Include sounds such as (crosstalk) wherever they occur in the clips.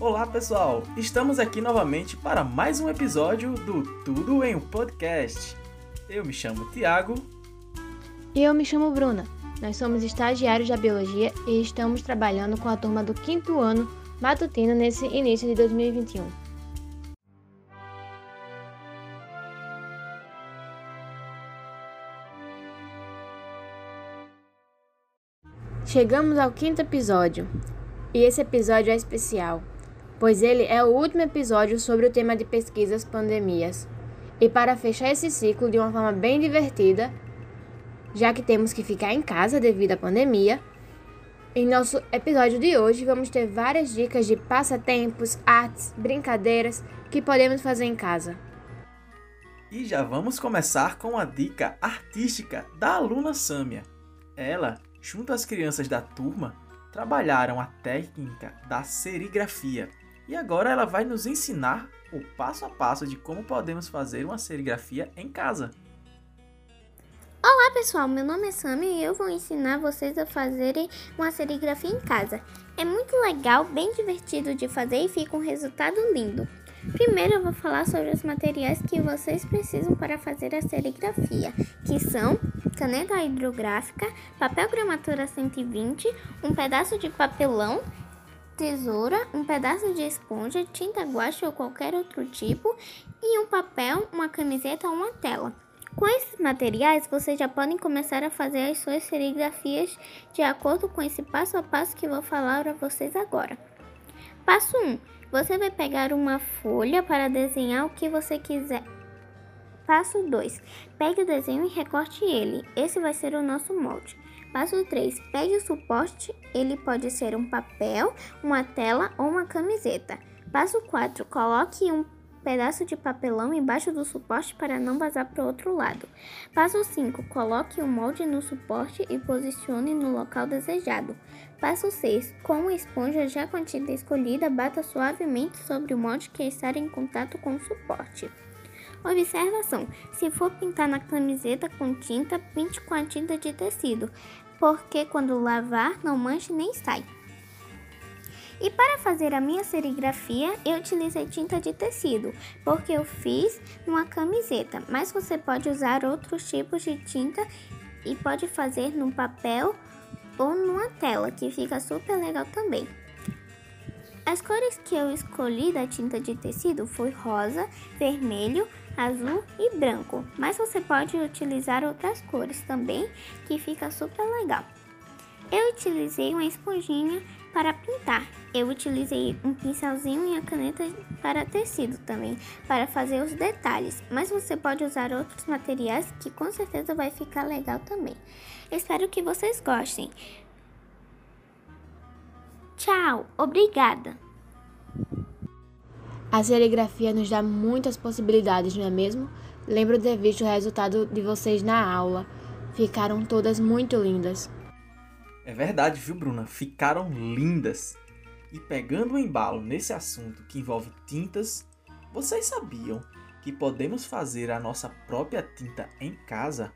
Olá pessoal, estamos aqui novamente para mais um episódio do Tudo em um Podcast. Eu me chamo Tiago. E eu me chamo Bruna. Nós somos estagiários da Biologia e estamos trabalhando com a turma do quinto ano matutino nesse início de 2021. Chegamos ao quinto episódio e esse episódio é especial, pois ele é o último episódio sobre o tema de pesquisas pandemias. E para fechar esse ciclo de uma forma bem divertida, já que temos que ficar em casa devido à pandemia, em nosso episódio de hoje vamos ter várias dicas de passatempos, artes, brincadeiras que podemos fazer em casa. E já vamos começar com a dica artística da aluna Sâmia. Ela, junto às crianças da turma, trabalharam a técnica da serigrafia e agora ela vai nos ensinar o passo a passo de como podemos fazer uma serigrafia em casa. Olá pessoal, meu nome é Sammy e eu vou ensinar vocês a fazerem uma serigrafia em casa. É muito legal, bem divertido de fazer e fica um resultado lindo. Primeiro eu vou falar sobre os materiais que vocês precisam para fazer a serigrafia, que são caneta hidrográfica, papel gramatura 120, um pedaço de papelão, tesoura, um pedaço de esponja, tinta guache ou qualquer outro tipo e um papel, uma camiseta ou uma tela. Com esses materiais, vocês já podem começar a fazer as suas serigrafias de acordo com esse passo a passo que vou falar para vocês agora. Passo 1. Você vai pegar uma folha para desenhar o que você quiser. Passo 2. Pegue o desenho e recorte ele. Esse vai ser o nosso molde. Passo 3. Pegue o suporte. Ele pode ser um papel, uma tela ou uma camiseta. Passo 4. Coloque um pedaço de papelão embaixo do suporte para não vazar para o outro lado. Passo 5. Coloque o molde no suporte e posicione no local desejado. Passo 6. Com a esponja já com a tinta escolhida, bata suavemente sobre o molde que está em contato com o suporte. Observação: se for pintar na camiseta com tinta, pinte com a tinta de tecido, porque quando lavar não manche nem sai. E para fazer a minha serigrafia, eu utilizei tinta de tecido, porque eu fiz numa camiseta, mas você pode usar outros tipos de tinta e pode fazer num papel ou numa tela, que fica super legal também. As cores que eu escolhi da tinta de tecido foi rosa, vermelho, azul e branco, mas você pode utilizar outras cores também, que fica super legal. Eu utilizei uma esponjinha para pintar. Eu utilizei um pincelzinho e a caneta para tecido também, para fazer os detalhes, mas você pode usar outros materiais que com certeza vai ficar legal também. Espero que vocês gostem. Tchau, obrigada! A serigrafia nos dá muitas possibilidades, não é mesmo? Lembro de ter visto o resultado de vocês na aula. Ficaram todas muito lindas. É verdade, viu, Bruna? Ficaram lindas. E pegando o embalo nesse assunto que envolve tintas, vocês sabiam que podemos fazer a nossa própria tinta em casa?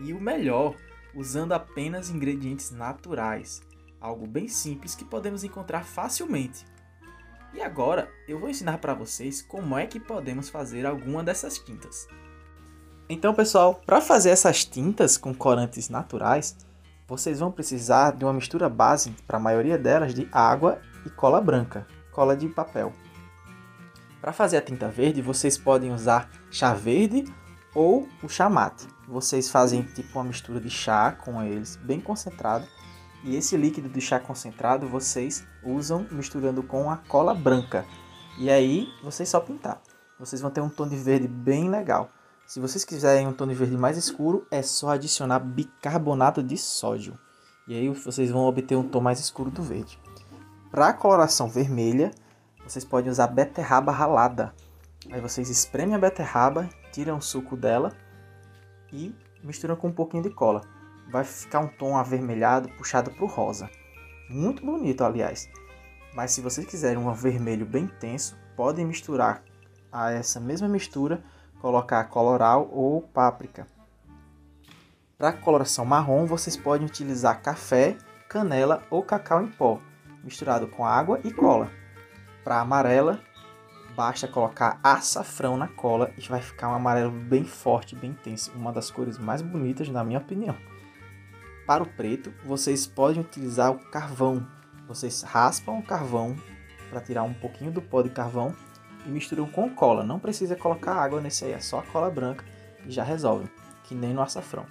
E o melhor, usando apenas ingredientes naturais, algo bem simples que podemos encontrar facilmente. E agora eu vou ensinar para vocês como é que podemos fazer alguma dessas tintas. Então, pessoal, para fazer essas tintas com corantes naturais, vocês vão precisar de uma mistura base, para a maioria delas, de água e cola branca, cola de papel. Para fazer a tinta verde, vocês podem usar chá verde ou o chá mate. Vocês fazem tipo uma mistura de chá com eles, bem concentrado, e esse líquido de chá concentrado vocês usam misturando com a cola branca. E aí vocês só pintar. Vocês vão ter um tom de verde bem legal. Se vocês quiserem um tom de verde mais escuro, é só adicionar bicarbonato de sódio. E aí vocês vão obter um tom mais escuro do verde. Para a coloração vermelha, vocês podem usar beterraba ralada. Aí vocês espremem a beterraba, tiram o suco dela e misturam com um pouquinho de cola vai ficar um tom avermelhado puxado para o rosa. Muito bonito, aliás. Mas se vocês quiserem um vermelho bem intenso, podem misturar a essa mesma mistura, colocar coloral ou páprica. Para coloração marrom, vocês podem utilizar café, canela ou cacau em pó, misturado com água e cola. Para amarela, basta colocar açafrão na cola e vai ficar um amarelo bem forte, bem intenso, uma das cores mais bonitas na minha opinião. Para o preto, vocês podem utilizar o carvão. Vocês raspam o carvão para tirar um pouquinho do pó de carvão e misturam com cola. Não precisa colocar água nesse aí, é só a cola branca e já resolve, que nem no açafrão.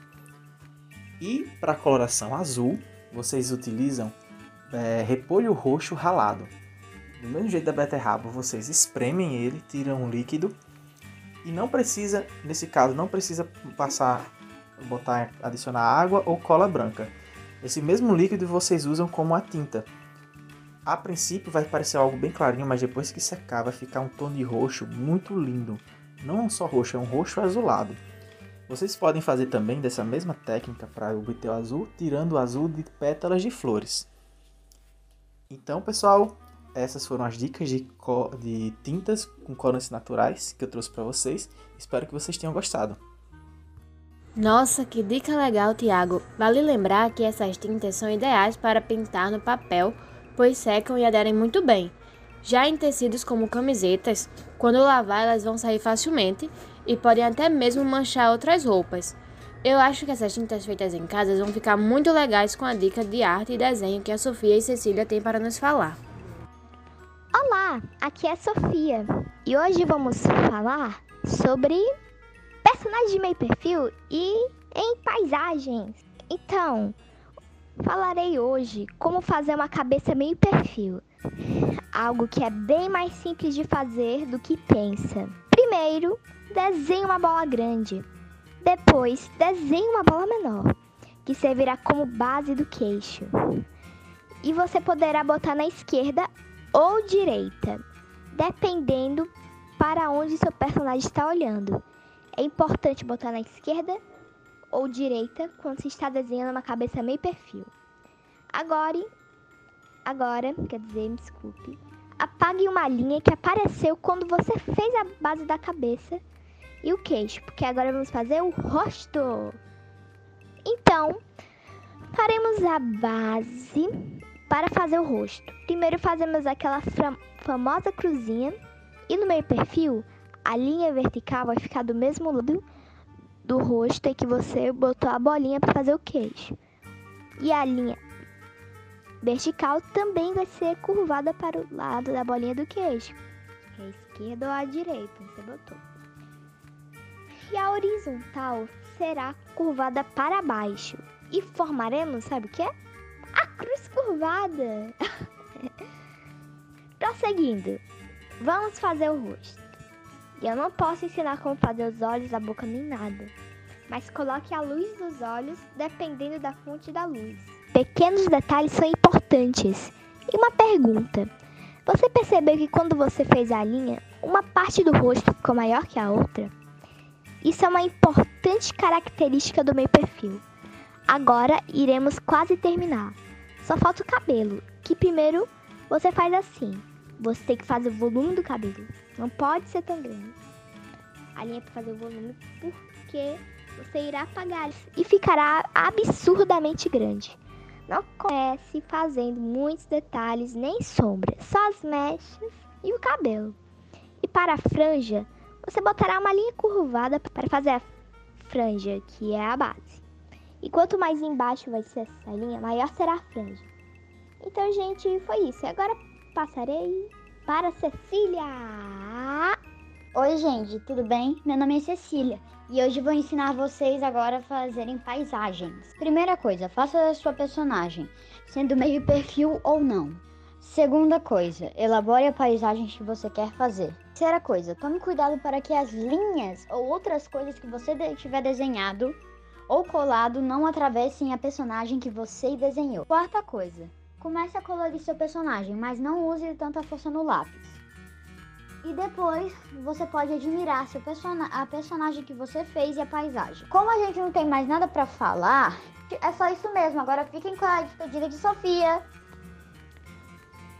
E para a coloração azul, vocês utilizam é, repolho roxo ralado. Do mesmo jeito da beterraba, vocês espremem ele, tiram o líquido e não precisa, nesse caso, não precisa passar botar, adicionar água ou cola branca. Esse mesmo líquido vocês usam como a tinta. A princípio vai parecer algo bem clarinho, mas depois que secar vai ficar um tom de roxo muito lindo. Não só roxo, é um roxo azulado. Vocês podem fazer também dessa mesma técnica para obter o azul, tirando o azul de pétalas de flores. Então, pessoal, essas foram as dicas de, de tintas com corantes naturais que eu trouxe para vocês. Espero que vocês tenham gostado. Nossa, que dica legal, Tiago! Vale lembrar que essas tintas são ideais para pintar no papel, pois secam e aderem muito bem. Já em tecidos como camisetas, quando lavar elas vão sair facilmente e podem até mesmo manchar outras roupas. Eu acho que essas tintas feitas em casa vão ficar muito legais com a dica de arte e desenho que a Sofia e Cecília têm para nos falar. Olá, aqui é a Sofia e hoje vamos falar sobre personagens de meio perfil e em paisagens. Então, falarei hoje como fazer uma cabeça meio perfil. Algo que é bem mais simples de fazer do que pensa. Primeiro, desenhe uma bola grande. Depois, desenhe uma bola menor, que servirá como base do queixo. E você poderá botar na esquerda ou direita, dependendo para onde seu personagem está olhando. É importante botar na esquerda ou direita quando se está desenhando uma cabeça meio perfil. Agora, agora, quer dizer, me desculpe, apague uma linha que apareceu quando você fez a base da cabeça e o queixo, porque agora vamos fazer o rosto. Então, faremos a base para fazer o rosto. Primeiro fazemos aquela famosa cruzinha e no meio perfil a linha vertical vai ficar do mesmo lado do rosto em que você botou a bolinha para fazer o queixo. E a linha vertical também vai ser curvada para o lado da bolinha do queixo. É a esquerda ou a direita, você botou. E a horizontal será curvada para baixo. E formaremos, sabe o que é? A cruz curvada. (laughs) Prosseguindo, vamos fazer o rosto. E eu não posso ensinar como fazer os olhos, a boca nem nada. Mas coloque a luz nos olhos dependendo da fonte da luz. Pequenos detalhes são importantes. E uma pergunta: Você percebeu que quando você fez a linha, uma parte do rosto ficou maior que a outra? Isso é uma importante característica do meu perfil. Agora iremos quase terminar. Só falta o cabelo, que primeiro você faz assim. Você tem que fazer o volume do cabelo. Não pode ser tão grande. A linha é para fazer o volume porque você irá apagar e ficará absurdamente grande. Não comece fazendo muitos detalhes nem sombras, só as mechas e o cabelo. E para a franja, você botará uma linha curvada para fazer a franja, que é a base. E quanto mais embaixo vai ser essa linha, maior será a franja. Então, gente, foi isso. Agora passarei para Cecília. Oi, gente, tudo bem? Meu nome é Cecília e hoje vou ensinar vocês agora a fazerem paisagens. Primeira coisa, faça a sua personagem, sendo meio perfil ou não. Segunda coisa, elabore a paisagem que você quer fazer. Terceira coisa, tome cuidado para que as linhas ou outras coisas que você tiver desenhado ou colado não atravessem a personagem que você desenhou. Quarta coisa, Comece a colorir seu personagem, mas não use tanta força no lápis. E depois você pode admirar seu persona a personagem que você fez e a paisagem. Como a gente não tem mais nada para falar, é só isso mesmo. Agora fiquem com a despedida de Sofia.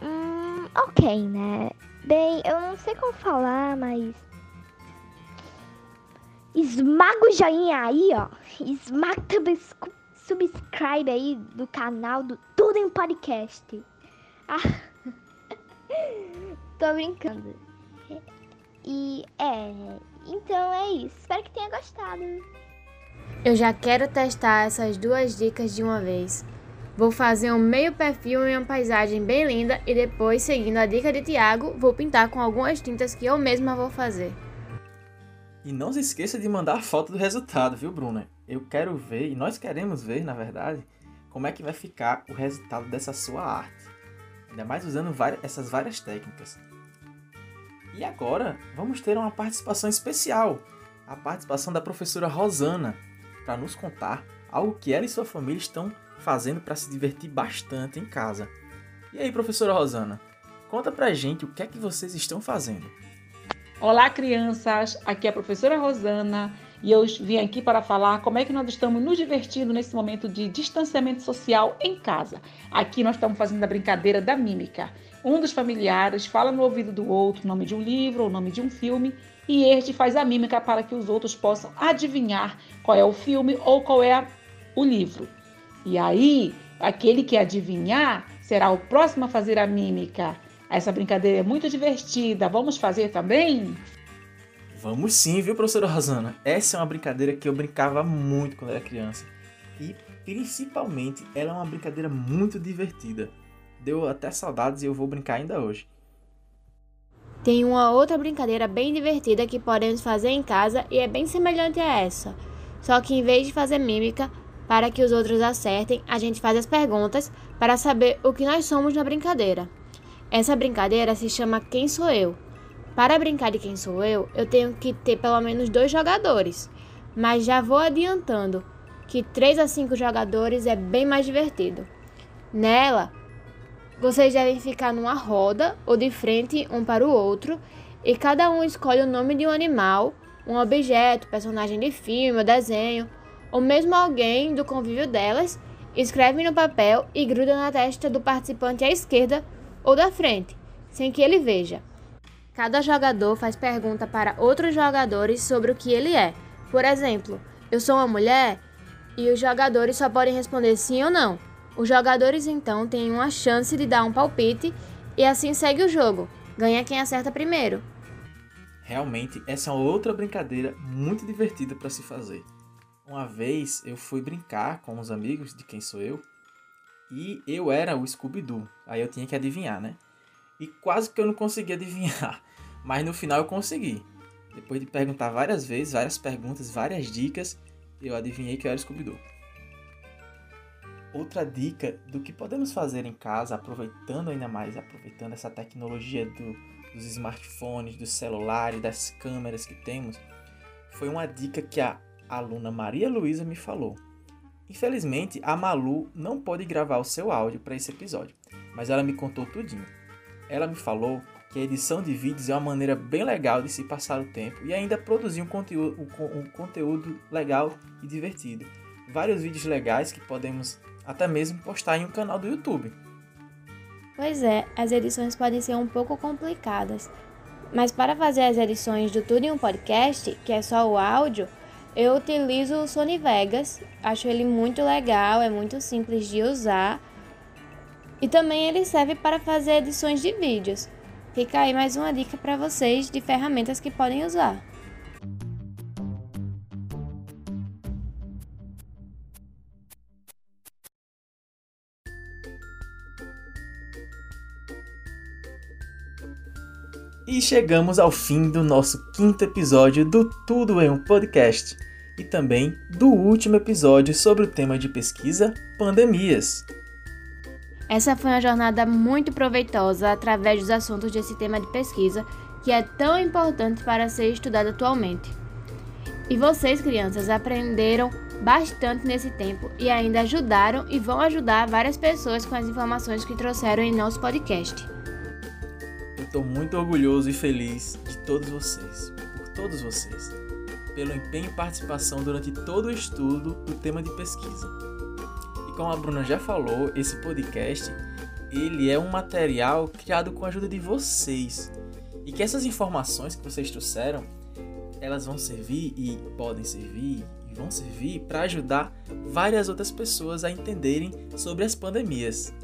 Hum, ok, né? Bem, eu não sei como falar, mas. Esmaga o joinha aí, ó. Esmaga também subscribe aí do canal do Tudo em Podcast. Ah. (laughs) tô brincando. E é, então é isso. Espero que tenha gostado. Eu já quero testar essas duas dicas de uma vez. Vou fazer um meio perfil em uma paisagem bem linda e depois, seguindo a dica de Tiago, vou pintar com algumas tintas que eu mesma vou fazer. E não se esqueça de mandar foto do resultado, viu, Bruna? Eu quero ver, e nós queremos ver, na verdade, como é que vai ficar o resultado dessa sua arte. Ainda mais usando várias, essas várias técnicas. E agora, vamos ter uma participação especial. A participação da professora Rosana, para nos contar algo que ela e sua família estão fazendo para se divertir bastante em casa. E aí, professora Rosana, conta pra gente o que é que vocês estão fazendo. Olá, crianças! Aqui é a professora Rosana e eu vim aqui para falar como é que nós estamos nos divertindo nesse momento de distanciamento social em casa. Aqui nós estamos fazendo a brincadeira da mímica. Um dos familiares fala no ouvido do outro o nome de um livro ou o nome de um filme e este faz a mímica para que os outros possam adivinhar qual é o filme ou qual é o livro. E aí, aquele que adivinhar será o próximo a fazer a mímica. Essa brincadeira é muito divertida. Vamos fazer também? Vamos sim, viu, professora Rosana? Essa é uma brincadeira que eu brincava muito quando era criança. E, principalmente, ela é uma brincadeira muito divertida. Deu até saudades e eu vou brincar ainda hoje. Tem uma outra brincadeira bem divertida que podemos fazer em casa e é bem semelhante a essa. Só que em vez de fazer mímica, para que os outros acertem, a gente faz as perguntas para saber o que nós somos na brincadeira. Essa brincadeira se chama Quem Sou Eu? Para brincar de Quem Sou Eu, eu tenho que ter pelo menos dois jogadores, mas já vou adiantando que 3 a 5 jogadores é bem mais divertido. Nela, vocês devem ficar numa roda ou de frente um para o outro e cada um escolhe o nome de um animal, um objeto, personagem de filme ou desenho, ou mesmo alguém do convívio delas, escreve no papel e gruda na testa do participante à esquerda ou da frente, sem que ele veja. Cada jogador faz pergunta para outros jogadores sobre o que ele é. Por exemplo, eu sou uma mulher e os jogadores só podem responder sim ou não. Os jogadores então têm uma chance de dar um palpite e assim segue o jogo. Ganha quem acerta primeiro. Realmente, essa é outra brincadeira muito divertida para se fazer. Uma vez eu fui brincar com uns amigos de quem sou eu e eu era o Scooby-Doo. Aí eu tinha que adivinhar, né? E quase que eu não consegui adivinhar, (laughs) mas no final eu consegui. Depois de perguntar várias vezes, várias perguntas, várias dicas, eu adivinhei que eu era Scooby-Doo. Outra dica do que podemos fazer em casa, aproveitando ainda mais, aproveitando essa tecnologia do, dos smartphones, dos celulares, das câmeras que temos, foi uma dica que a aluna Maria Luísa me falou. Infelizmente, a Malu não pode gravar o seu áudio para esse episódio, mas ela me contou tudinho. Ela me falou que a edição de vídeos é uma maneira bem legal de se passar o tempo e ainda produzir um conteúdo, um conteúdo legal e divertido. Vários vídeos legais que podemos até mesmo postar em um canal do YouTube. Pois é, as edições podem ser um pouco complicadas, mas para fazer as edições do Tudo em um Podcast, que é só o áudio, eu utilizo o Sony Vegas, acho ele muito legal, é muito simples de usar. E também ele serve para fazer edições de vídeos. Fica aí mais uma dica para vocês de ferramentas que podem usar. E chegamos ao fim do nosso quinto episódio do Tudo em um Podcast e também do último episódio sobre o tema de pesquisa pandemias. Essa foi uma jornada muito proveitosa através dos assuntos desse tema de pesquisa que é tão importante para ser estudado atualmente. E vocês, crianças, aprenderam bastante nesse tempo e ainda ajudaram e vão ajudar várias pessoas com as informações que trouxeram em nosso podcast. Estou muito orgulhoso e feliz de todos vocês, por todos vocês, pelo empenho e participação durante todo o estudo do tema de pesquisa. Como a Bruna já falou, esse podcast ele é um material criado com a ajuda de vocês e que essas informações que vocês trouxeram elas vão servir e podem servir e vão servir para ajudar várias outras pessoas a entenderem sobre as pandemias.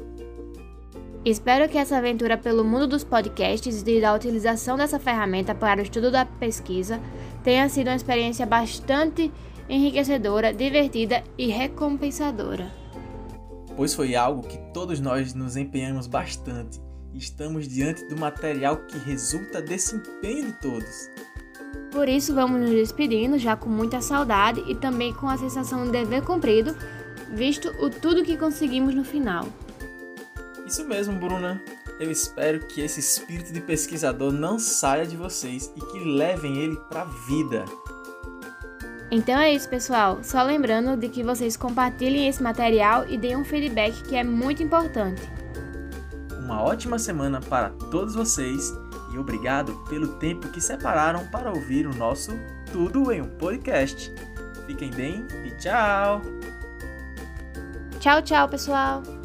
Espero que essa aventura pelo mundo dos podcasts e da utilização dessa ferramenta para o estudo da pesquisa tenha sido uma experiência bastante enriquecedora, divertida e recompensadora. Pois foi algo que todos nós nos empenhamos bastante e estamos diante do material que resulta desse empenho de todos. Por isso, vamos nos despedindo já com muita saudade e também com a sensação de dever cumprido, visto o tudo que conseguimos no final. Isso mesmo, Bruna. Eu espero que esse espírito de pesquisador não saia de vocês e que levem ele para a vida. Então é isso, pessoal. Só lembrando de que vocês compartilhem esse material e deem um feedback que é muito importante. Uma ótima semana para todos vocês e obrigado pelo tempo que separaram para ouvir o nosso Tudo em um Podcast. Fiquem bem e tchau! Tchau, tchau, pessoal!